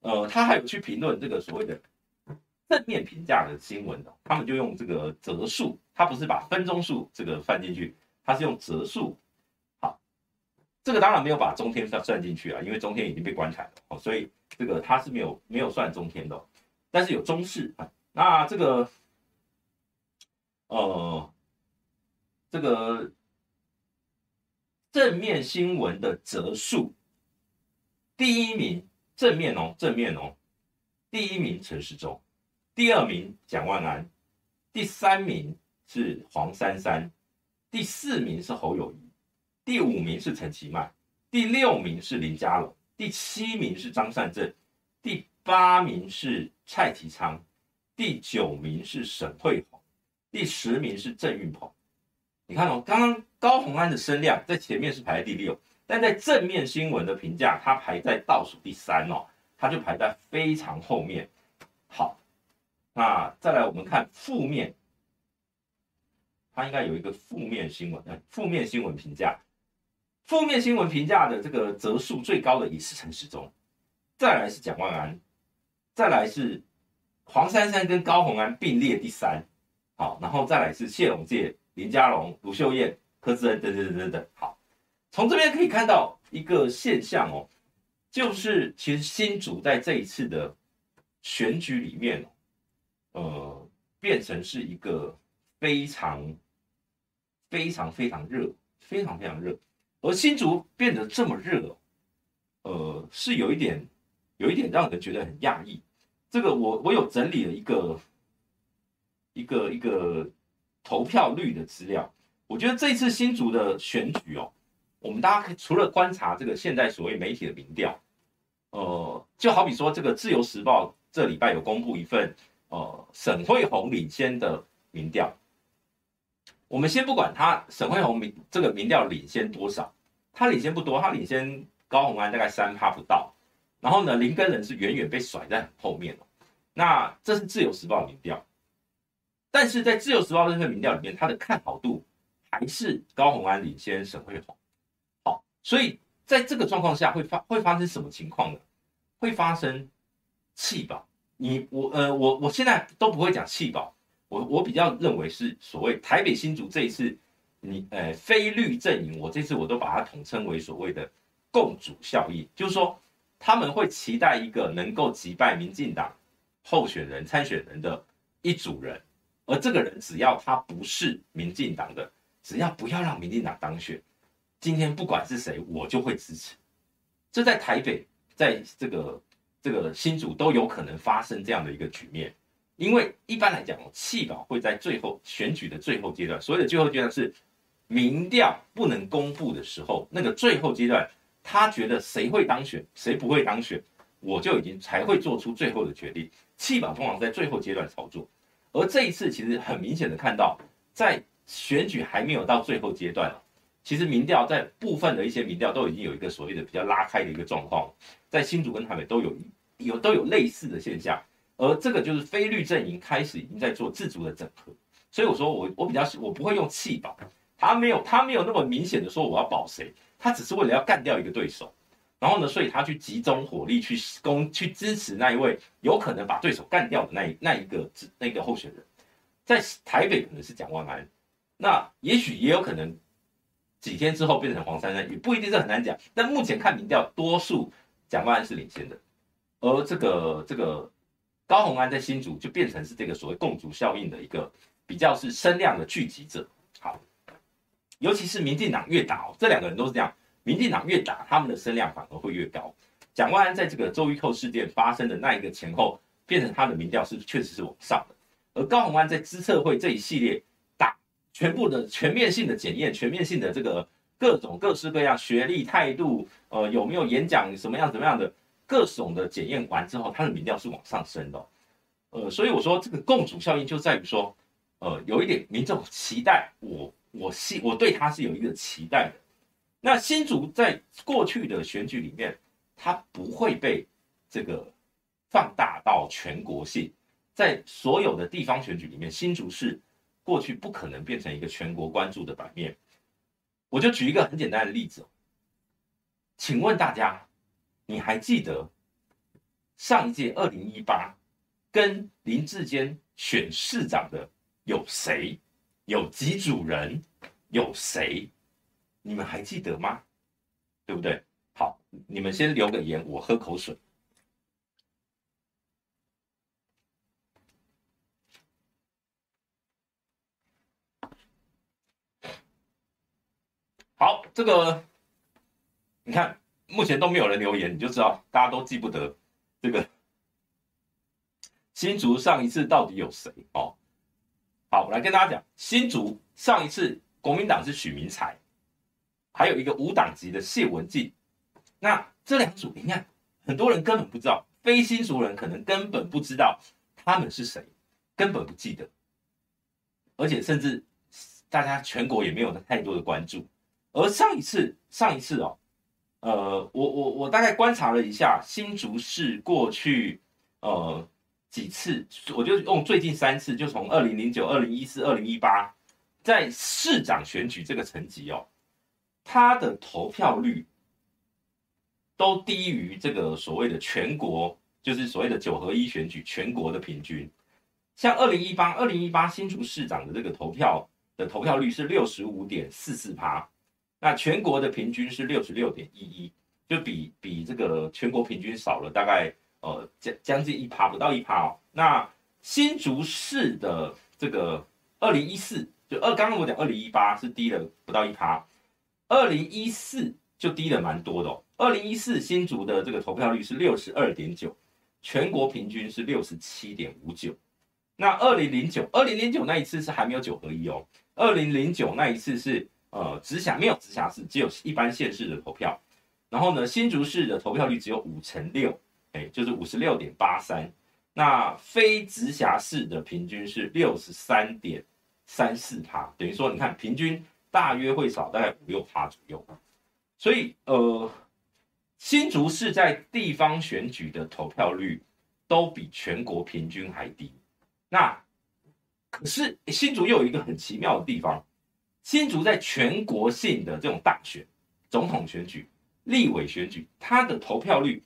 呃，他还有去评论这个所谓的正面评价的新闻的，他们就用这个折数，他不是把分钟数这个放进去，他是用折数，这个当然没有把中天算算进去啊，因为中天已经被关台了，哦，所以这个他是没有没有算中天的，但是有中视啊，那这个。呃，这个正面新闻的则数，第一名正面哦，正面哦，第一名陈时中，第二名蒋万安，第三名是黄珊珊，第四名是侯友谊，第五名是陈其迈，第六名是林佳龙，第七名是张善政，第八名是蔡其昌，第九名是沈慧虹。第十名是郑运鹏，你看哦，刚刚高虹安的声量在前面是排在第六，但在正面新闻的评价，它排在倒数第三哦，它就排在非常后面。好，那再来我们看负面，它应该有一个负面新闻，负面新闻评价，负面新闻评价的这个则数最高的也是陈时中，再来是蒋万安，再来是黄珊珊跟高虹安并列第三。好，然后再来是谢龙介、林佳龙、卢秀燕、柯志恩等等等等等。好，从这边可以看到一个现象哦，就是其实新主在这一次的选举里面，呃，变成是一个非常非常非常热，非常非常热。而新竹变得这么热，呃，是有一点有一点让人觉得很讶异。这个我我有整理了一个。一个一个投票率的资料，我觉得这次新竹的选举哦，我们大家可以除了观察这个现在所谓媒体的民调，呃，就好比说这个自由时报这礼拜有公布一份呃沈慧红领先的民调，我们先不管他沈慧虹民这个民调领先多少，他领先不多，他领先高虹安大概三趴不到，然后呢林根仁是远远被甩在后面，那这是自由时报民调。但是在自由时报这份民调里面，他的看好度还是高虹安领先沈慧虹。好，所以在这个状况下会发会发生什么情况呢？会发生弃保。你我呃我我现在都不会讲弃保，我我比较认为是所谓台北新竹这一次你呃非绿阵营，我这次我都把它统称为所谓的共主效应，就是说他们会期待一个能够击败民进党候选人参选人的一组人。而这个人只要他不是民进党的，只要不要让民进党当选，今天不管是谁，我就会支持。这在台北，在这个这个新竹都有可能发生这样的一个局面。因为一般来讲，弃保会在最后选举的最后阶段，所谓的最后阶段是民调不能公布的时候，那个最后阶段，他觉得谁会当选，谁不会当选，我就已经才会做出最后的决定。弃保通常在最后阶段操作。而这一次，其实很明显的看到，在选举还没有到最后阶段，其实民调在部分的一些民调都已经有一个所谓的比较拉开的一个状况，在新竹跟台北都有有都有类似的现象，而这个就是非绿阵营开始已经在做自主的整合，所以我说我我比较我不会用弃保，他没有他没有那么明显的说我要保谁，他只是为了要干掉一个对手。然后呢，所以他去集中火力去攻，去支持那一位有可能把对手干掉的那一那一个那个候选人，在台北可能是蒋万安，那也许也有可能几天之后变成黄珊珊，也不一定是很难讲。但目前看民调，多数蒋万安是领先的，而这个这个高虹安在新竹就变成是这个所谓共主效应的一个比较是声量的聚集者。好，尤其是民进党越打，这两个人都是这样，民进党越打，他们的声量反而会越高。蒋万安在这个周玉蔻事件发生的那一个前后，变成他的民调是确实是往上的，而高虹安在资策会这一系列打。全部的全面性的检验，全面性的这个各种各式各样学历、态度，呃，有没有演讲，什么样、怎么样的各种的检验完之后，他的民调是往上升的、呃，所以我说这个共主效应就在于说，呃，有一点民众期待我，我希我对他是有一个期待的。那新竹在过去的选举里面，他不会被这个放大到全国性，在所有的地方选举里面，新竹市。过去不可能变成一个全国关注的版面，我就举一个很简单的例子，请问大家，你还记得上一届二零一八跟林志坚选市长的有谁？有几组人？有谁？你们还记得吗？对不对？好，你们先留个言，我喝口水。好，这个你看，目前都没有人留言，你就知道大家都记不得这个新竹上一次到底有谁哦。好，我来跟大家讲，新竹上一次国民党是许明才，还有一个无党籍的谢文进。那这两组，你看很多人根本不知道，非新竹人可能根本不知道他们是谁，根本不记得，而且甚至大家全国也没有太多的关注。而上一次，上一次哦，呃，我我我大概观察了一下新竹市过去呃几次，我就用最近三次，就从二零零九、二零一四、二零一八，在市长选举这个层级哦，他的投票率都低于这个所谓的全国，就是所谓的九合一选举全国的平均。像二零一八、二零一八新竹市长的这个投票的投票率是六十五点四四趴。那全国的平均是六十六点一一，就比比这个全国平均少了大概呃将将近一趴，不到一趴哦。那新竹市的这个二零一四就二，刚刚我讲二零一八是低了不到一趴，二零一四就低了蛮多的哦。二零一四新竹的这个投票率是六十二点九，全国平均是六十七点五九。那二零零九二零零九那一次是还没有九合一哦，二零零九那一次是。呃，直辖没有直辖市，只有一般县市的投票。然后呢，新竹市的投票率只有五成六，哎，就是五十六点八三。那非直辖市的平均是六十三点三四趴，等于说，你看平均大约会少大概五六趴左右。所以，呃，新竹市在地方选举的投票率都比全国平均还低。那可是新竹又有一个很奇妙的地方。新竹在全国性的这种大选、总统选举、立委选举，它的投票率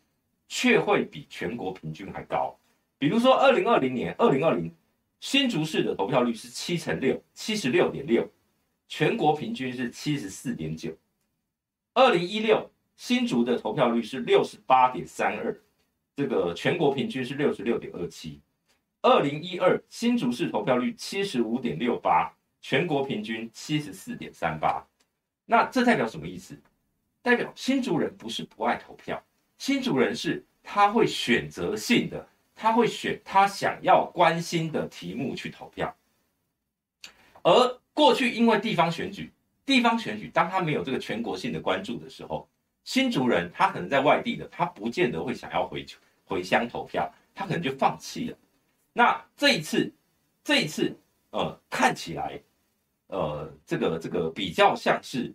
却会比全国平均还高。比如说，二零二零年，二零二零新竹市的投票率是七成六，七十六点六，全国平均是七十四点九。二零一六新竹的投票率是六十八点三二，这个全国平均是六十六点二七。二零一二新竹市投票率七十五点六八。全国平均七十四点三八，那这代表什么意思？代表新竹人不是不爱投票，新竹人是他会选择性的，他会选他想要关心的题目去投票。而过去因为地方选举，地方选举当他没有这个全国性的关注的时候，新竹人他可能在外地的，他不见得会想要回回乡投票，他可能就放弃了。那这一次，这一次，呃，看起来。呃，这个这个比较像是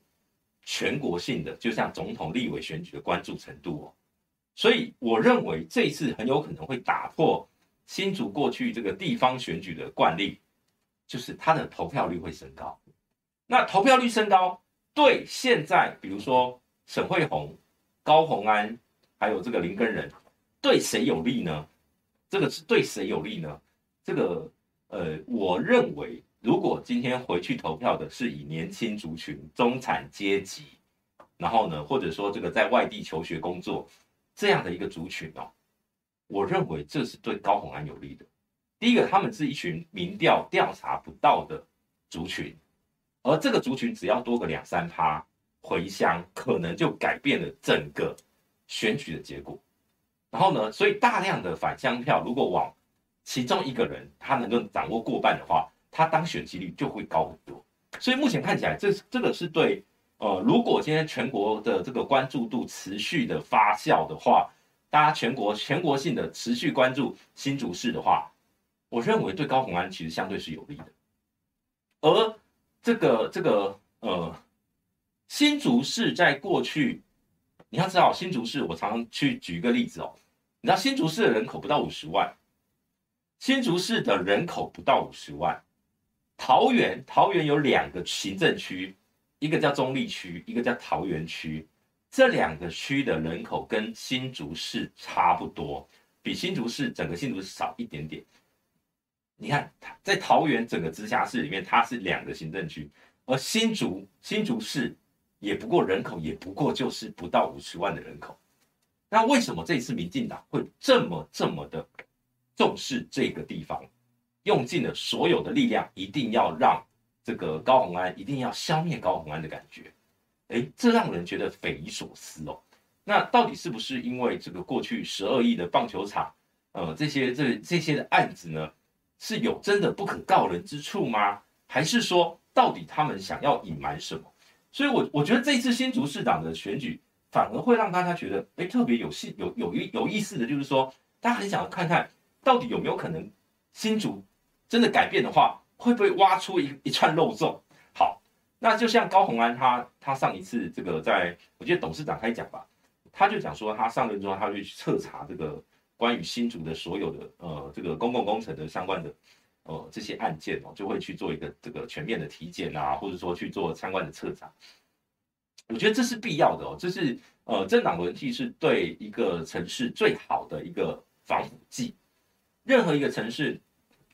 全国性的，就像总统、立委选举的关注程度哦，所以我认为这一次很有可能会打破新竹过去这个地方选举的惯例，就是他的投票率会升高。那投票率升高，对现在比如说沈慧红、高虹安，还有这个林根仁，对谁有利呢？这个是对谁有利呢？这个呃，我认为。如果今天回去投票的是以年轻族群、中产阶级，然后呢，或者说这个在外地求学工作这样的一个族群哦，我认为这是对高虹安有利的。第一个，他们是一群民调调查不到的族群，而这个族群只要多个两三趴回乡，可能就改变了整个选举的结果。然后呢，所以大量的返乡票如果往其中一个人他能够掌握过半的话，他当选几率就会高很多。所以目前看起来，这这个是对呃，如果今天全国的这个关注度持续的发酵的话，大家全国全国性的持续关注新竹市的话。我认为对高虹安其实相对是有利的，而这个这个呃新竹市在过去，你要知道新竹市，我常常去举一个例子哦，你知道新竹市的人口不到五十万，新竹市的人口不到五十万，桃园桃园有两个行政区，一个叫中坜区，一个叫桃园区，这两个区的人口跟新竹市差不多，比新竹市整个新竹市少一点点。你看，在桃园整个直辖市里面，它是两个行政区，而新竹新竹市也不过人口也不过就是不到五十万的人口。那为什么这一次民进党会这么这么的重视这个地方，用尽了所有的力量，一定要让这个高洪安，一定要消灭高洪安的感觉？诶，这让人觉得匪夷所思哦。那到底是不是因为这个过去十二亿的棒球场，呃，这些这这些的案子呢？是有真的不可告人之处吗？还是说，到底他们想要隐瞒什么？所以我，我觉得这次新竹市长的选举，反而会让大家觉得，哎，特别有戏有有有有意思的就是说，大家很想看看到底有没有可能新竹真的改变的话，会不会挖出一一串漏洞？好，那就像高虹安他他上一次这个在，我记得董事长开讲吧，他就讲说他上任之后，他就去彻查这个。关于新竹的所有的呃这个公共工程的相关的呃这些案件哦，就会去做一个这个全面的体检啊，或者说去做相关的彻查。我觉得这是必要的哦，这是呃政党轮替是对一个城市最好的一个防腐剂。任何一个城市，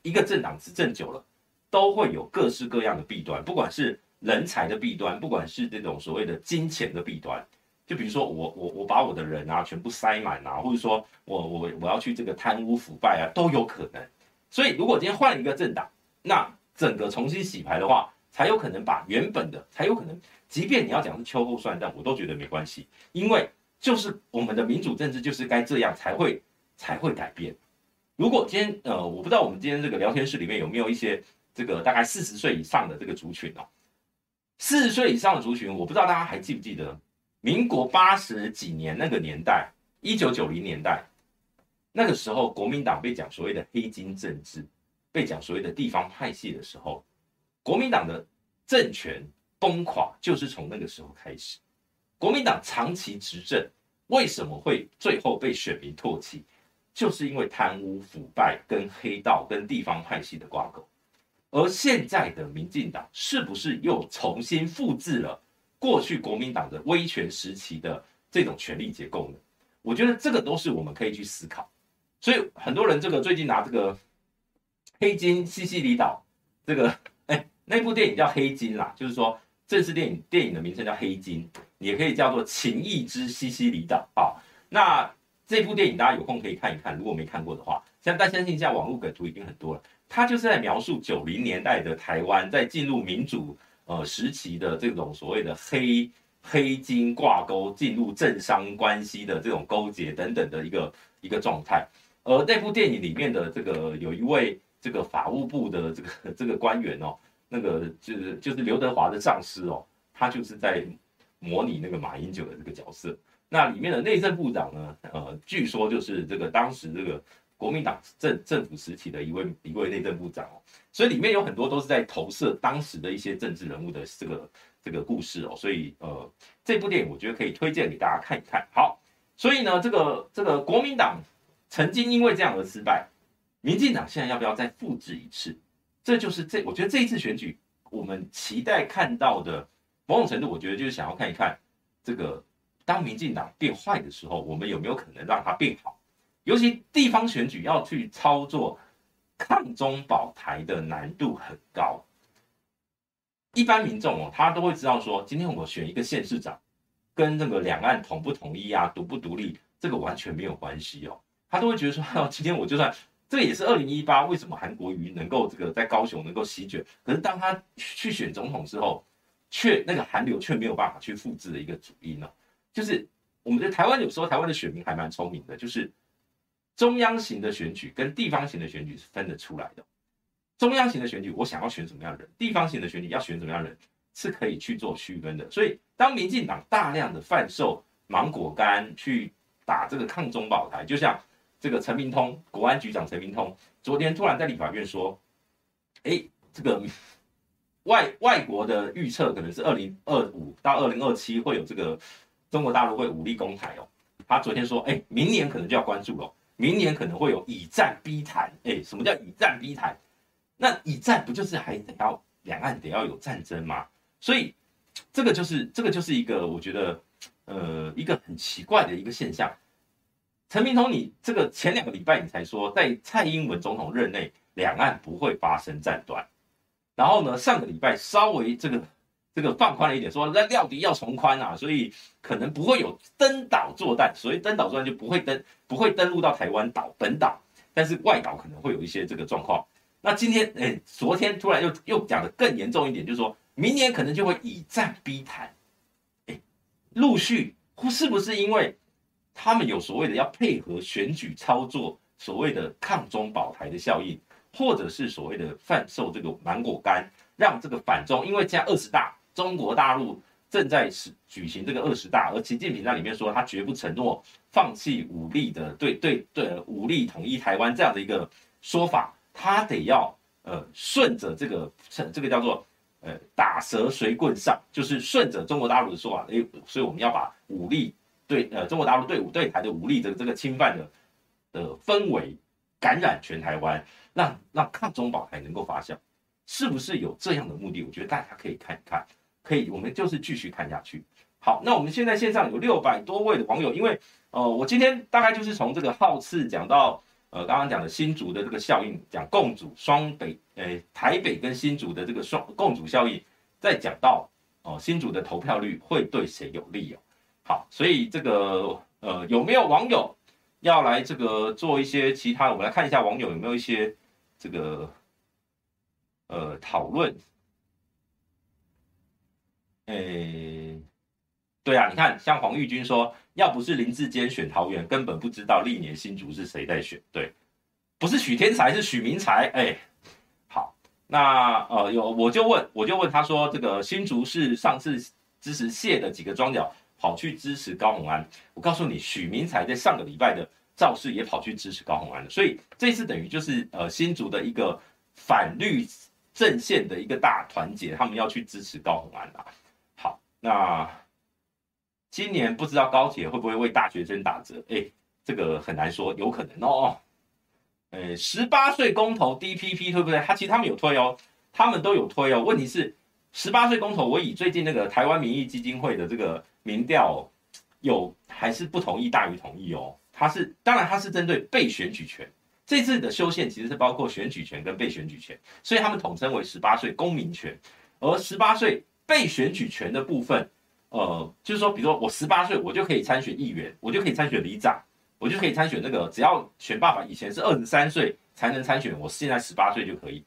一个政党执政久了，都会有各式各样的弊端，不管是人才的弊端，不管是这种所谓的金钱的弊端。就比如说我我我把我的人啊全部塞满啊，或者说我我我要去这个贪污腐败啊都有可能。所以如果今天换一个政党，那整个重新洗牌的话，才有可能把原本的才有可能，即便你要讲是秋后算账，我都觉得没关系，因为就是我们的民主政治就是该这样才会才会改变。如果今天呃我不知道我们今天这个聊天室里面有没有一些这个大概四十岁以上的这个族群哦，四十岁以上的族群，我不知道大家还记不记得。民国八十几年那个年代，一九九零年代，那个时候国民党被讲所谓的黑金政治，被讲所谓的地方派系的时候，国民党的政权崩垮就是从那个时候开始。国民党长期执政，为什么会最后被选民唾弃？就是因为贪污腐败、跟黑道、跟地方派系的挂钩。而现在的民进党是不是又重新复制了？过去国民党的威权时期的这种权力结构呢，我觉得这个都是我们可以去思考。所以很多人这个最近拿这个黑金西西里岛这个 哎那部电影叫黑金啦，就是说正式电影电影的名称叫黑金，也可以叫做情义之西西里岛啊。那这部电影大家有空可以看一看，如果没看过的话，像大家相信现在网络梗图已经很多了，它就是在描述九零年代的台湾在进入民主。呃，时期的这种所谓的黑黑金挂钩，进入政商关系的这种勾结等等的一个一个状态。而那部电影里面的这个有一位这个法务部的这个 这个官员哦，那个就是就是刘德华的上司哦，他就是在模拟那个马英九的这个角色。那里面的内政部长呢，呃，据说就是这个当时这个。国民党政政府时期的一位一位内政部长哦，所以里面有很多都是在投射当时的一些政治人物的这个这个故事哦，所以呃这部电影我觉得可以推荐给大家看一看。好，所以呢这个这个国民党曾经因为这样而失败，民进党现在要不要再复制一次？这就是这我觉得这一次选举我们期待看到的某种程度，我觉得就是想要看一看这个当民进党变坏的时候，我们有没有可能让它变好？尤其地方选举要去操作抗中保台的难度很高，一般民众哦，他都会知道说，今天我选一个县市长，跟那个两岸统不统一啊，独不独立，这个完全没有关系哦。他都会觉得说，哦，今天我就算这也是二零一八，为什么韩国瑜能够这个在高雄能够席卷？可是当他去选总统之后，却那个韩流却没有办法去复制的一个主因呢？就是我们在台湾有时候台湾的选民还蛮聪明的，就是。中央型的选举跟地方型的选举是分得出来的。中央型的选举，我想要选什么样的人；地方型的选举要选什么样的人，是可以去做区分的。所以，当民进党大量的贩售芒果干去打这个抗中保台，就像这个陈明通国安局长陈明通昨天突然在立法院说：“哎，这个外外国的预测可能是二零二五到二零二七会有这个中国大陆会武力攻台哦。”他昨天说：“哎，明年可能就要关注了。”明年可能会有以战逼台，哎，什么叫以战逼台？那以战不就是还得要两岸得要有战争吗？所以这个就是这个就是一个我觉得呃一个很奇怪的一个现象。陈明通，你这个前两个礼拜你才说在蔡英文总统任内两岸不会发生战端，然后呢上个礼拜稍微这个。这个放宽了一点，说那料敌要从宽啊，所以可能不会有登岛作战，所以登岛作战就不会登，不会登陆到台湾岛本岛，但是外岛可能会有一些这个状况。那今天，哎，昨天突然又又讲得更严重一点，就是说明年可能就会以战逼台，哎，陆续是不是因为他们有所谓的要配合选举操作，所谓的抗中保台的效应，或者是所谓的贩售这个芒果干，让这个反中，因为现在二十大。中国大陆正在是举行这个二十大，而习近平在里面说，他绝不承诺放弃武力的，对对对，武力统一台湾这样的一个说法，他得要呃顺着这个这个叫做呃打蛇随棍上，就是顺着中国大陆的说法，诶，所以我们要把武力对呃中国大陆对武对台的武力的这个侵犯的的氛围感染全台湾，让让抗中保台能够发酵，是不是有这样的目的？我觉得大家可以看一看。可以，我们就是继续看下去。好，那我们现在线上有六百多位的网友，因为呃，我今天大概就是从这个号次讲到呃，刚刚讲的新竹的这个效应，讲共主双北，呃，台北跟新竹的这个双共主效应，再讲到哦、新竹的投票率会对谁有利哦？好，所以这个呃，有没有网友要来这个做一些其他？我们来看一下网友有没有一些这个呃讨论。诶、对啊，你看，像黄玉军说，要不是林志坚选桃园，根本不知道历年新竹是谁在选。对，不是许天才，是许明才。哎、好，那呃有我就问，我就问他说，这个新竹是上次支持谢的几个庄脚跑去支持高虹安。我告诉你，许明才在上个礼拜的造势也跑去支持高虹安了，所以这次等于就是呃新竹的一个反绿阵线的一个大团结，他们要去支持高虹安啊。那今年不知道高铁会不会为大学生打折？哎，这个很难说，有可能哦。呃，十八岁公投 DPP 对不对？他其实他们有推哦，他们都有推哦。问题是十八岁公投，我以最近那个台湾民意基金会的这个民调，有还是不同意大于同意哦。他是当然他是针对被选举权，这次的修宪其实是包括选举权跟被选举权，所以他们统称为十八岁公民权，而十八岁。被选举权的部分，呃，就是说，比如说我十八岁，我就可以参选议员，我就可以参选里长，我就可以参选那个，只要选爸爸以前是二十三岁才能参选，我现在十八岁就可以。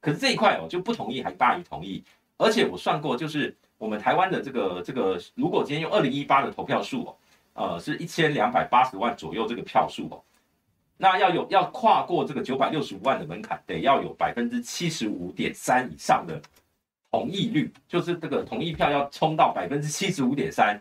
可是这一块哦，就不同意还大于同意，而且我算过，就是我们台湾的这个这个，如果今天用二零一八的投票数哦，呃，是一千两百八十万左右这个票数哦，那要有要跨过这个九百六十五万的门槛，得要有百分之七十五点三以上的。同意率就是这个同意票要冲到百分之七十五点三，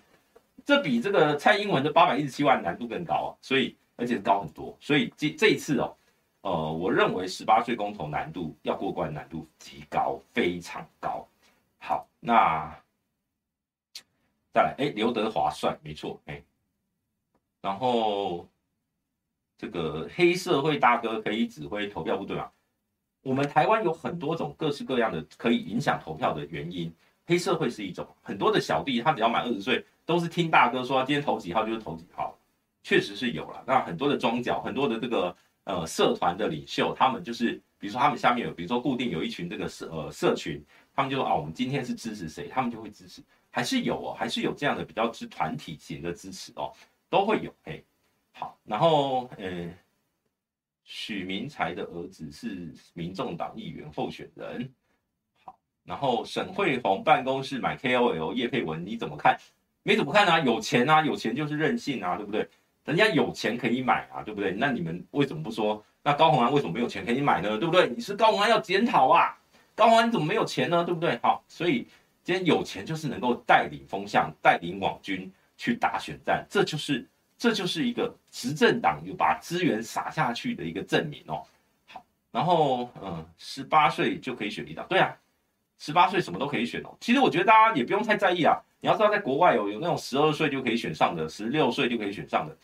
这比这个蔡英文的八百一十七万难度更高啊，所以而且高很多，所以这这一次哦，呃，我认为十八岁公投难度要过关难度极高，非常高。好，那再来，哎，刘德华帅，没错，哎，然后这个黑社会大哥可以指挥投票部队吗？我们台湾有很多种各式各样的可以影响投票的原因，黑社会是一种。很多的小弟他只要满二十岁，都是听大哥说今天投几号就是投几号，确实是有了。那很多的庄脚，很多的这个呃社团的领袖，他们就是比如说他们下面有，比如说固定有一群这个社呃社群，他们就说啊，我们今天是支持谁，他们就会支持，还是有哦，还是有这样的比较之团体型的支持哦，都会有嘿。好，然后呃，许明才的儿子是民众党议员候选人。好，然后沈慧虹办公室买 KOL 叶佩文，你怎么看？没怎么看啊，有钱啊，有钱就是任性啊，对不对？人家有钱可以买啊，对不对？那你们为什么不说？那高虹安为什么没有钱可以买呢？对不对？你是高虹安要检讨啊，高虹安怎么没有钱呢？对不对？好，所以今天有钱就是能够带领风向，带领网军去打选战，这就是。这就是一个执政党有把资源撒下去的一个证明哦。好，然后嗯，十八岁就可以选里长，对啊，十八岁什么都可以选哦。其实我觉得大家也不用太在意啊。你要知道，在国外有有那种十二岁就可以选上的，十六岁就可以选上的。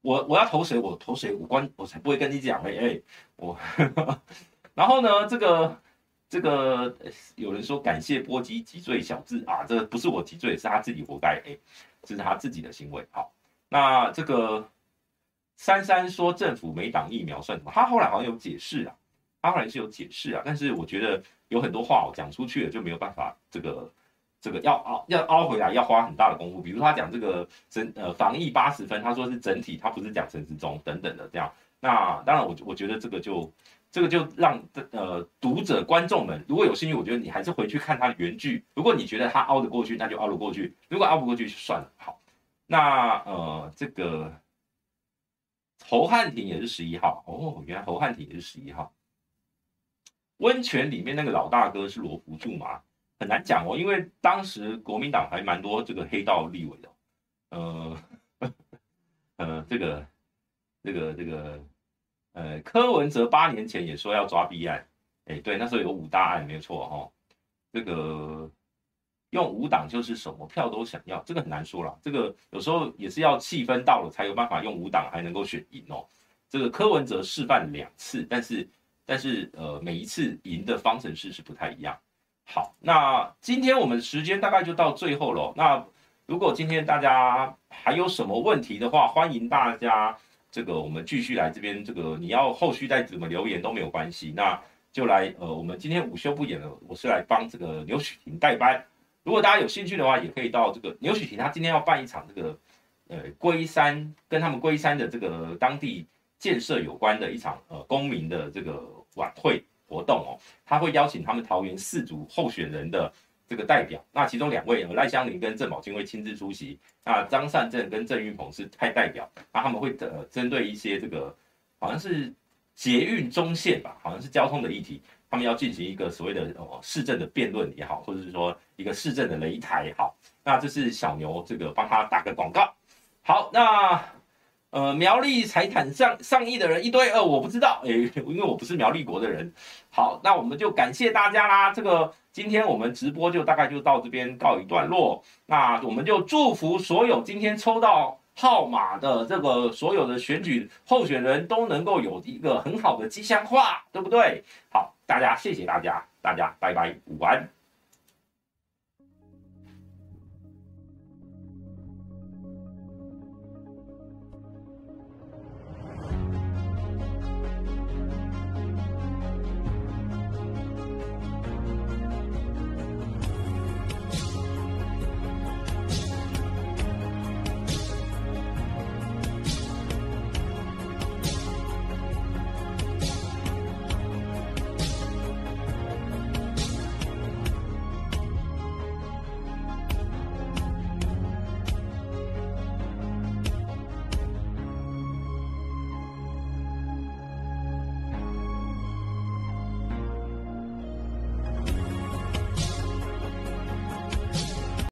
我我要投谁，我投谁，我关我才不会跟你讲哎哎，我。然后呢，这个这个有人说感谢波基击坠小智啊，这不是我击坠，是他自己活该哎，这是他自己的行为。好。那这个珊珊说政府没挡疫苗算什么？他后来好像有解释啊，他后来是有解释啊，但是我觉得有很多话我讲出去了就没有办法，这个这个要凹要凹回来要花很大的功夫。比如他讲这个整呃防疫八十分，他说是整体，他不是讲陈时中等等的这样。那当然我我觉得这个就这个就让呃读者观众们如果有兴趣，我觉得你还是回去看他的原句。如果你觉得他凹得过去，那就凹得过去；如果凹不过去就算了，好。那呃，这个侯汉廷也是十一号哦，原来侯汉廷也是十一号。温泉里面那个老大哥是罗福柱吗？很难讲哦，因为当时国民党还蛮多这个黑道立委的。呃，呃，这个，这个，这个，呃，柯文哲八年前也说要抓弊案，哎，对，那时候有五大案，没错哈、哦。这个。用五档就是什么票都想要，这个很难说了。这个有时候也是要气氛到了才有办法用五档还能够选赢哦。这个柯文哲示范两次，但是但是呃每一次赢的方程式是不太一样。好，那今天我们时间大概就到最后了。那如果今天大家还有什么问题的话，欢迎大家这个我们继续来这边。这个你要后续再怎么留言都没有关系，那就来呃我们今天午休不演了，我是来帮这个刘雪婷代班。如果大家有兴趣的话，也可以到这个牛许庭，他今天要办一场这个，呃，龟山跟他们龟山的这个当地建设有关的一场呃公民的这个晚会活动哦，他会邀请他们桃园四组候选人的这个代表，那其中两位赖香伶跟郑宝金会亲自出席，那张善政跟郑运鹏是派代表，那他们会呃针对一些这个好像是捷运中线吧，好像是交通的议题。他们要进行一个所谓的呃市政的辩论也好，或者是说一个市政的擂台也好，那这是小牛这个帮他打个广告。好，那呃苗栗财产上上亿的人一堆，呃我不知道，诶、因为我不是苗栗国的人。好，那我们就感谢大家啦。这个今天我们直播就大概就到这边告一段落。那我们就祝福所有今天抽到号码的这个所有的选举候选人都能够有一个很好的吉祥话，对不对？好。大家谢谢大家，大家拜拜，晚安。